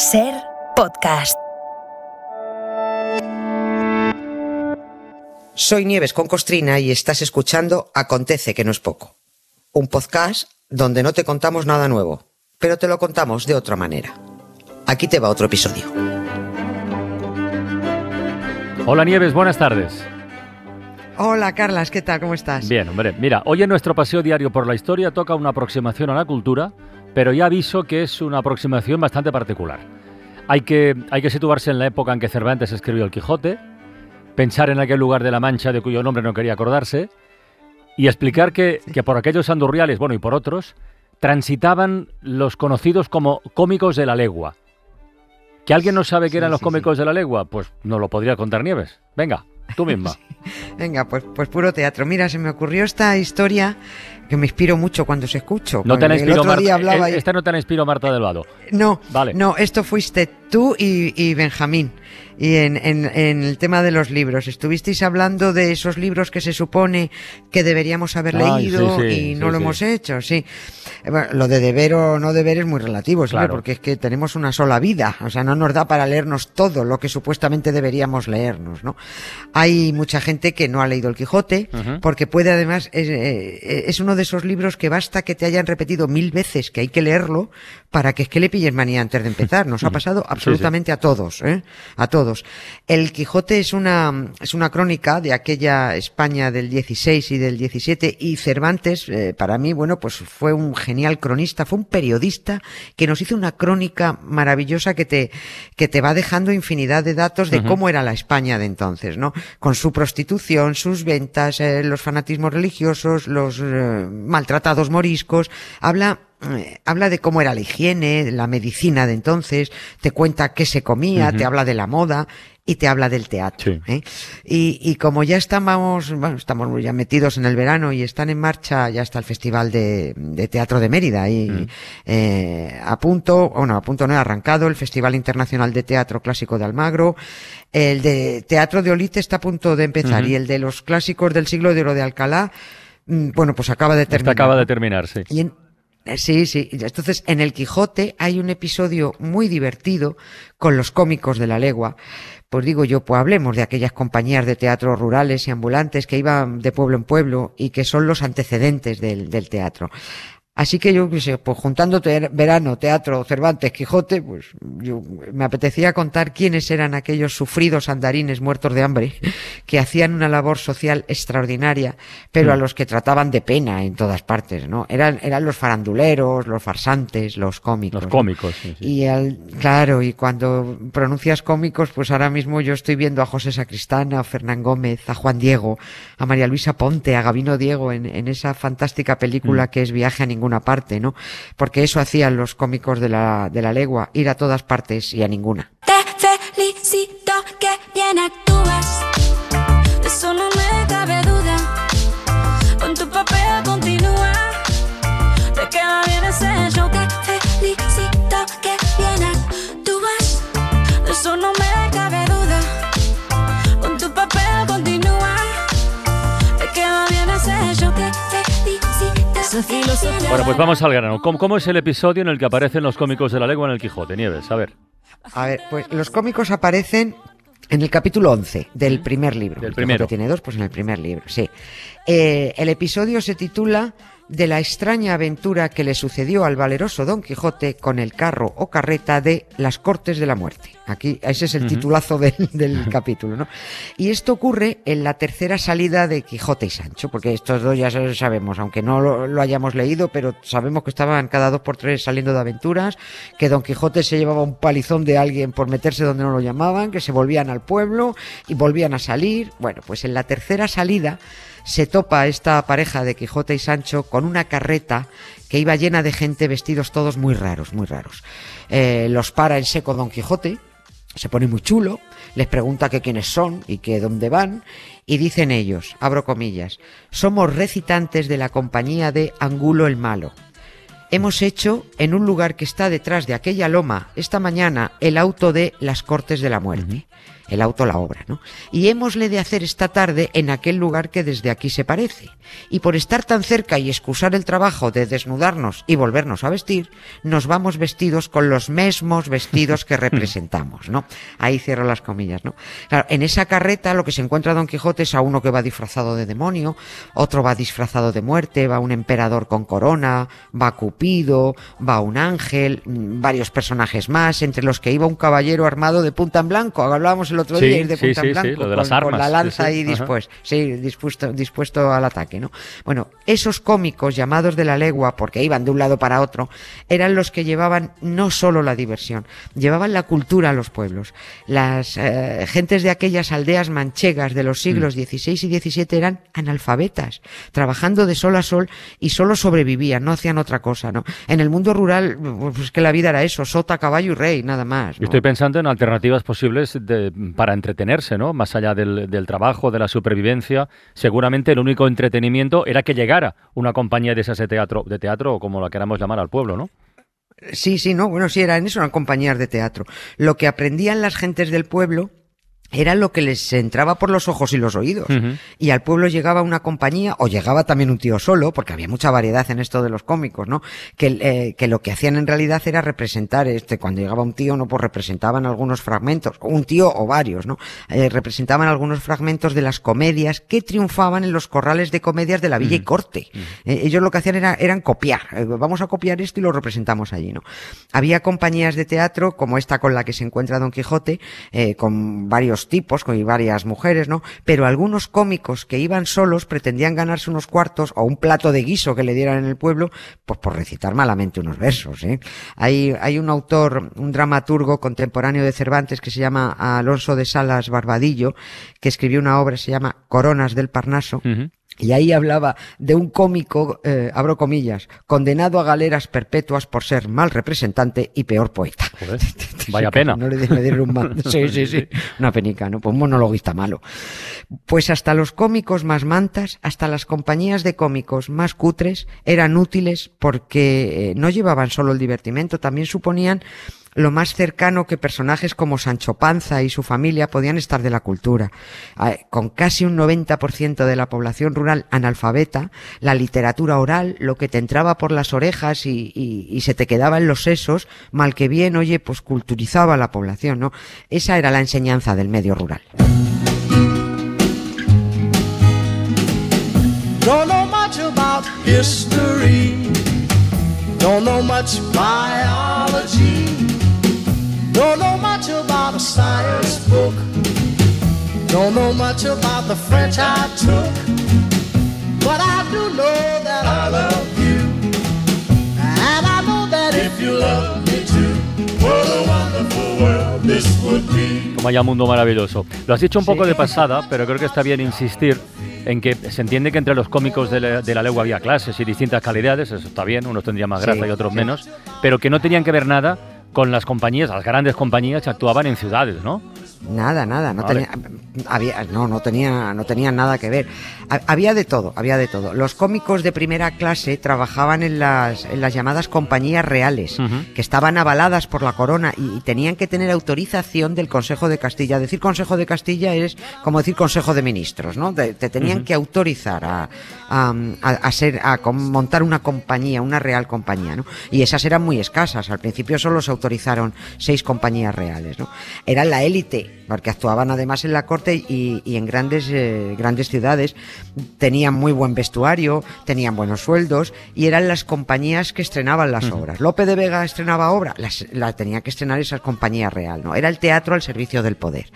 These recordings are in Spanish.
Ser podcast. Soy Nieves con Costrina y estás escuchando Acontece que no es poco. Un podcast donde no te contamos nada nuevo, pero te lo contamos de otra manera. Aquí te va otro episodio. Hola Nieves, buenas tardes. Hola Carlas, ¿qué tal? ¿Cómo estás? Bien, hombre, mira, hoy en nuestro paseo diario por la historia toca una aproximación a la cultura, pero ya aviso que es una aproximación bastante particular. Hay que, hay que situarse en la época en que Cervantes escribió El Quijote, pensar en aquel lugar de la Mancha de cuyo nombre no quería acordarse, y explicar que, que por aquellos andurriales, bueno, y por otros, transitaban los conocidos como cómicos de la legua. ¿Que alguien no sabe qué eran Sí, los sí, cómicos de la legua? Pues no lo podría contar Nieves. Venga, tú misma. Venga, pues, pues puro teatro. Mira, se me ocurrió esta historia que me inspiro mucho cuando se escucho. No te la día Marta, hablaba eh, y- esta no te la inspiró Marta del Vado. No, Vale. no, esto fuiste tú y, y Benjamín. Y en, en- en el tema de los libros, estuvisteis hablando de esos libros que se supone que deberíamos haber Ay, leído sí, sí, y no sí, lo hemos hecho, sí. Eh, bueno, lo de deber o no deber es muy relativo. Claro. porque es que tenemos una sola vida, o sea, no nos da para leernos todo lo que supuestamente deberíamos leernos, ¿no? Hay mucha gente que no ha leído el Quijote, porque puede además, es, eh, es uno de esos libros que basta que te hayan repetido mil veces que hay que leerlo para que es que le pilles manía antes de empezar. Nos ha pasado absolutamente a todos, ¿eh? A todos. El Quijote es una, es una crónica de aquella España del 16 y del 17 y Cervantes, eh, para mí, bueno, pues fue un genial cronista, fue un periodista que nos hizo una crónica maravillosa que te, que te va dejando infinidad de datos de cómo era la España de entonces, ¿no? Con su prostitución, sus ventas, eh, los fanatismos religiosos, los eh, maltratados moriscos, habla eh, habla de cómo era la higiene, la medicina de entonces, te cuenta qué se comía, te habla de la moda y te habla del teatro. Sí. ¿eh? Y, y como ya estamos, bueno, estamos ya metidos en el verano y están en marcha, ya está el Festival de, de Teatro de Mérida y eh, a punto, bueno, a punto no he arrancado, el Festival Internacional de Teatro Clásico de Almagro, el de Teatro de Olite está a punto de empezar y el de los clásicos del siglo de oro de Alcalá, mm, bueno, pues acaba de terminar. acaba de terminar, sí. Y en- eh, Sí, sí. Entonces, en el Quijote hay un episodio muy divertido con los cómicos de la legua. Pues digo yo, pues hablemos de aquellas compañías de teatro rurales y ambulantes que iban de pueblo en pueblo y que son los antecedentes del, del teatro. Así que yo, qué sé, pues juntando te- verano, teatro, Cervantes, Quijote, pues yo me apetecía contar quiénes eran aquellos sufridos andarines muertos de hambre que hacían una labor social extraordinaria, pero a los que trataban de pena en todas partes, ¿no? Eran, eran los faranduleros, los farsantes, los cómicos. Los cómicos, sí, sí. Y al, claro, y cuando pronuncias cómicos, pues ahora mismo yo estoy viendo a José Sacristán, a Fernán Gómez, a Juan Diego, a María Luisa Ponte, a Gabino Diego en, en esa fantástica película Mm. que es Viaje a ninguna parte, ¿no? Porque eso hacían los cómicos de la, de la legua, ir a todas partes y a ninguna. Te felicito Bueno, pues vamos al grano. ¿Cómo, cómo es el episodio en el que aparecen los cómicos de la legua en el Quijote? Nieves, a ver. A ver, pues los cómicos aparecen en el capítulo 11 del primer libro. Del El primero. Quijote tiene dos, pues en el primer libro, sí. Eh, el episodio se titula De la extraña aventura que le sucedió al valeroso Don Quijote con el carro o carreta de las Cortes de la Muerte. Aquí, ese es el titulazo del, del capítulo, ¿no? Y esto ocurre en la tercera salida de Quijote y Sancho, porque estos dos ya sabemos, aunque no lo, lo hayamos leído, pero sabemos que estaban cada dos por tres saliendo de aventuras, que Don Quijote se llevaba un palizón de alguien por meterse donde no lo llamaban, que se volvían al pueblo y volvían a salir. Bueno, pues en la tercera salida se topa esta pareja de Quijote y Sancho con una carreta que iba llena de gente vestidos todos muy raros, muy raros. Eh, los para en seco Don Quijote, se pone muy chulo, les pregunta que quiénes son y que dónde van, y dicen ellos, abro comillas, somos recitantes de la compañía de Angulo el Malo. Hemos hecho en un lugar que está detrás de aquella loma esta mañana el auto de las Cortes de la Muerte. El auto la obra, ¿no? Y hémosle de hacer esta tarde en aquel lugar que desde aquí se parece. Y por estar tan cerca y excusar el trabajo de desnudarnos y volvernos a vestir, nos vamos vestidos con los mismos vestidos que representamos, ¿no? Ahí cierro las comillas, ¿no? Claro, en esa carreta lo que se encuentra Don Quijote es a uno que va disfrazado de demonio, otro va disfrazado de muerte, va un emperador con corona, va Cupido, va un ángel, varios personajes más, entre los que iba un caballero armado de punta en blanco, hablábamos el otro Sí, día ir de punta sí, en blanco, lo de las con, con armas, la sí, lanza ahí dispuesto, sí, dispuesto, dispuesto al ataque, ¿no? Bueno, esos cómicos llamados de la legua, porque iban de un lado para otro, eran los que llevaban no solo la diversión, llevaban la cultura a los pueblos. Las eh, gentes de aquellas aldeas manchegas de los siglos Mm. XVI y XVII eran analfabetas, trabajando de sol a sol y solo sobrevivían, no hacían otra cosa, ¿no? En el mundo rural, pues que la vida era eso, sota, caballo y rey, nada más. ¿no? Estoy pensando en alternativas posibles de- para entretenerse, ¿no? Más allá del, trabajo, de la supervivencia. Seguramente el único entretenimiento era que llegara una compañía de esas de teatro, de teatro como la queramos llamar al pueblo, ¿no? Sí, sí, no, bueno, sí, eran eso, eran compañías de teatro. Lo que aprendían las gentes del pueblo era lo que les entraba por los ojos y los oídos. Y al pueblo llegaba una compañía, o llegaba también un tío solo, porque había mucha variedad en esto de los cómicos, ¿no? Que, eh, que lo que hacían en realidad era representar, este, cuando llegaba un tío, no, pues representaban algunos fragmentos, un tío o varios, ¿no? Eh, representaban algunos fragmentos de las comedias que triunfaban en los corrales de comedias de la villa y corte. Eh, ellos lo que hacían era, eran copiar. Eh, vamos a copiar esto y lo representamos allí, ¿no? Había compañías de teatro, como esta con la que se encuentra Don Quijote, eh, con varios tipos, con varias mujeres, ¿no? Pero algunos cómicos que iban solos pretendían ganarse unos cuartos o un plato de guiso que le dieran en el pueblo, pues por recitar malamente unos versos, ¿eh? Hay, hay un autor, un dramaturgo contemporáneo de Cervantes que se llama Alonso de Salas Barbadillo, que escribió una obra, se llama Coronas del Parnaso. Y ahí hablaba de un cómico, eh, abro comillas, condenado a galeras perpetuas por ser mal representante y peor poeta. Joder, vaya pena. No le, dieron un mal. Sí, sí, sí. Una penica, ¿no? Pues un monologuista malo. Pues hasta los cómicos más mantas, hasta las compañías de cómicos más cutres, eran útiles porque eh, no llevaban solo el divertimento, también suponían lo más cercano que personajes como Sancho Panza y su familia podían estar de la cultura. Con casi un 90% de la población rural analfabeta, la literatura oral, lo que te entraba por las orejas y, se te quedaba en los sesos, mal que bien, oye, pues culturizaba a la población, ¿no? Esa era la enseñanza del medio rural. Don't know much biology. Don't know much about a science book. Don't know much about the French I took. But I do know that I love you. And I know that if you love me too, what a wonderful world this would be. Como haya mundo maravilloso. Lo has dicho un poco de pasada, pero creo que está bien insistir en que se entiende que entre los cómicos de la, de la legua había clases y distintas calidades, eso está bien, unos tendrían más Sí, gracia y otros sí. menos, pero que no tenían que ver nada con las compañías, las grandes compañías que actuaban en ciudades, ¿no? Nada, nada, no Vale. tenía, había, no, no tenía, no tenía nada que ver. Ha- Había de todo, había de todo. Los cómicos de primera clase trabajaban en las, en las llamadas compañías reales, que estaban avaladas por la corona y, y tenían que tener autorización del Consejo de Castilla. Decir Consejo de Castilla es como decir Consejo de Ministros, ¿no? Te, te tenían que autorizar a, a, a- a ser, a montar una compañía, una real compañía, ¿no? Y esas eran muy escasas. Al principio solo se autorizaron seis compañías reales, ¿no? Eran la élite, porque actuaban además en la corte y, y en grandes, eh, grandes ciudades. Tenían muy buen vestuario, tenían buenos sueldos y eran las compañías que estrenaban las obras. Lope de Vega estrenaba obra, las, la tenía que estrenar esa compañía real, ¿no? Era el teatro al servicio del poder.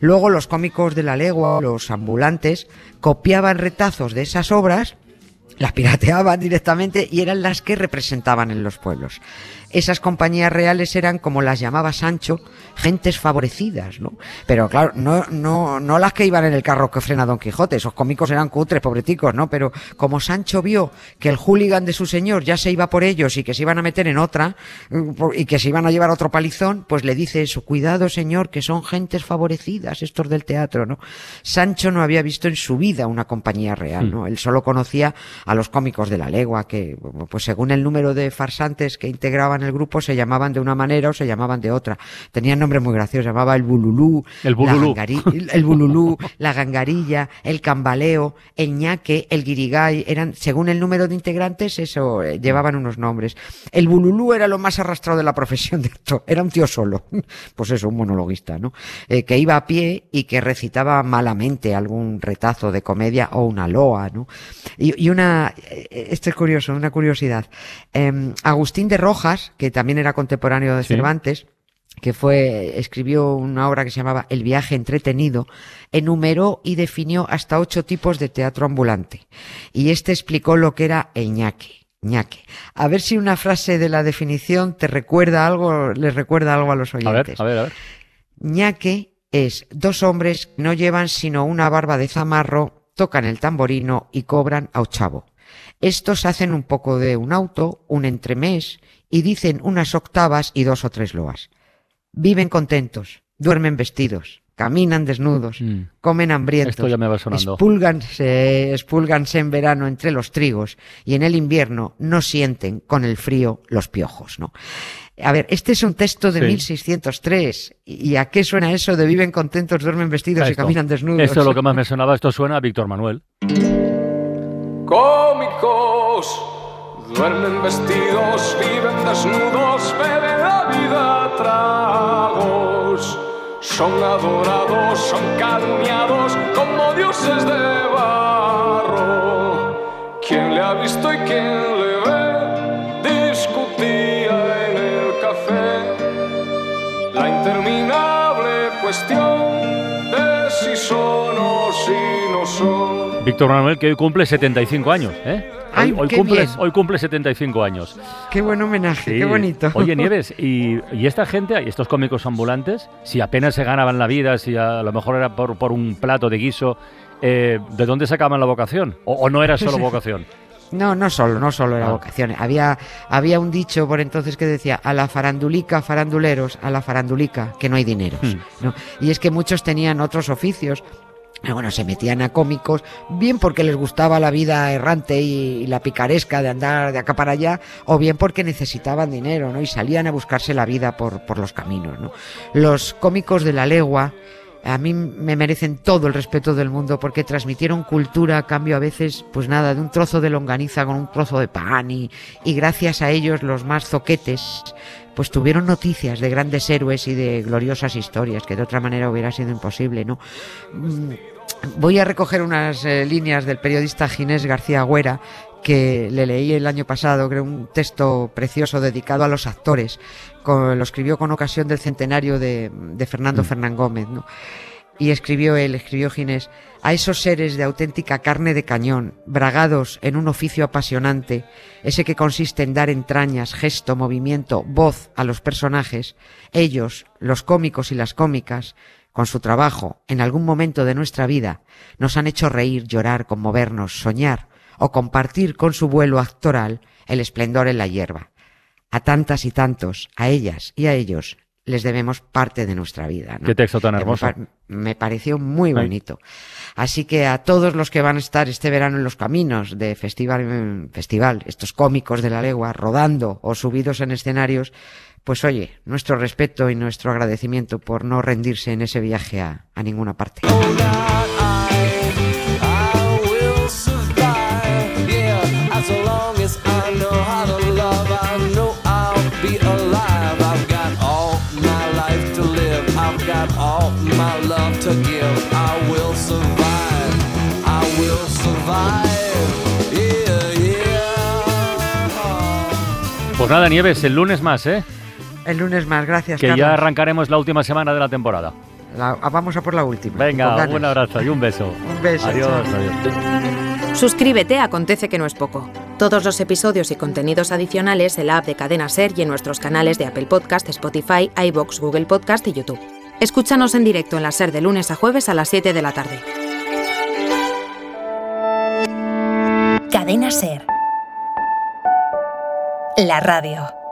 Luego los cómicos de la legua, los ambulantes, copiaban retazos de esas obras las pirateaban directamente y eran las que representaban en los pueblos. Esas compañías reales eran, como las llamaba Sancho, gentes favorecidas, ¿no? Pero claro, no, no, no las que iban en el carro que frena Don Quijote, esos cómicos eran cutres, pobreticos, ¿no? Pero como Sancho vio que el hooligan de su señor ya se iba por ellos y que se iban a meter en otra, mm, y que se iban a llevar otro palizón, pues le dice eso, cuidado señor, que son gentes favorecidas estos del teatro, ¿no? Sancho no había visto en su vida una compañía real, ¿no? Él solo conocía a los cómicos de la legua, que pues según el número de farsantes que integraban el grupo se llamaban de una manera o se llamaban de otra. Tenían nombres muy graciosos, se llamaba el bululú, El bululú. La, el bululú, la gangarilla, el cambaleo, el ñaque, el guirigay, eran, según el número de integrantes, eso, eh, llevaban unos nombres. El bululú era lo más arrastrado de la profesión de actor, era un tío solo, pues eso, un monologuista, ¿no? Eh, que iba a pie y que recitaba malamente algún retazo de comedia o una loa, ¿no? Y, y una, eh, esto es curioso, una curiosidad. Em, Agustín de Rojas, que también era contemporáneo de Sí. Cervantes, que fue, escribió una obra que se llamaba El viaje entretenido, enumeró y definió hasta ocho tipos de teatro ambulante. Y este explicó lo que era el ñaque. ñaque. A ver si una frase de la definición te recuerda algo, les recuerda algo a los A ver, oyentes. a ver, a ver. ñaque es dos hombres que no llevan sino una barba de zamarro, tocan el tamborino y cobran a ochavo. Estos hacen un poco de un auto, un entremés y dicen unas octavas y dos o tres loas. Viven contentos, duermen vestidos, caminan desnudos, Mm. comen hambrientos. Esto ya me va sonando. Espúlganse, espúlganse en verano entre los trigos y en el invierno no sienten con el frío los piojos, ¿no? A ver, este es un texto de Sí. 1603. ¿Y a qué suena eso de viven contentos, duermen vestidos y caminan desnudos? Esto es lo que más me sonaba. Esto suena a Víctor Manuel. Cómicos, duermen vestidos, viven desnudos, beben la vida a tragos. Son adorados, son calumniados como dioses de barro. ¿Quién le ha visto y quién le ve? Discutía en el café la interminable cuestión de si son o si no son. Víctor Manuel, que hoy cumple 75 años, ¿eh? Ay, hoy, cumple, bien. hoy cumple 75 años. Qué buen homenaje, Sí. qué bonito. Oye, Nieves, y, y esta gente, estos cómicos ambulantes, si apenas se ganaban la vida, si a lo mejor era por, por un plato de guiso, eh, ¿de dónde sacaban la vocación? ¿O, o no era solo vocación? No, no solo, no solo era Ah. vocación. Había, había un dicho por entonces que decía, a la farandulica, faranduleros, a la farandulica, que no hay dineros. Hmm. ¿no? Y es que muchos tenían otros oficios. Bueno, se metían a cómicos, bien porque les gustaba la vida errante y, la picaresca de andar de acá para allá, o bien porque necesitaban dinero, ¿no? Y salían a buscarse la vida por, por los caminos, ¿no? Los cómicos de la legua, a mí me merecen todo el respeto del mundo porque transmitieron cultura a cambio a veces, pues nada, de un trozo de longaniza con un trozo de pan y, y gracias a ellos los más zoquetes pues tuvieron noticias de grandes héroes y de gloriosas historias que de otra manera hubiera sido imposible, ¿no? Mm, Voy a recoger unas eh, líneas del periodista Ginés García Agüera que le leí el año pasado, creo un texto precioso dedicado a los actores. Con- lo escribió con ocasión del centenario de, de Fernando Fernán Gómez, ¿no? Y escribió él, escribió Ginés, a esos seres de auténtica carne de cañón, bragados en un oficio apasionante, ese que consiste en dar entrañas, gesto, movimiento, voz a los personajes, ellos, los cómicos y las cómicas, con su trabajo, en algún momento de nuestra vida, nos han hecho reír, llorar, conmovernos, soñar o compartir con su vuelo actoral el esplendor en la hierba. A tantas y tantos, a ellas y a ellos, les debemos parte de nuestra vida. ¿no? Qué texto tan Me hermoso. Me pareció muy Ay. bonito. Así que a todos los que van a estar este verano en los caminos de festival en festival, estos cómicos de la legua, rodando o subidos en escenarios, pues oye, nuestro respeto y nuestro agradecimiento por no rendirse en ese viaje a, a ninguna parte. Pues nada, Nieves, el lunes más, ¿eh? El lunes más, gracias. Que ya arrancaremos la última semana de la temporada. La- vamos a por la última. Venga, un abrazo y un beso. Un beso, Adiós, adiós. Suscríbete, acontece que no es poco. Todos los episodios y contenidos adicionales en la app de Cadena Ser y en nuestros canales de Apple Podcast, Spotify, iBox, Google Podcast y YouTube. Escúchanos en directo en la Ser de lunes a jueves a las 7 de la tarde. Cadena Ser. La radio.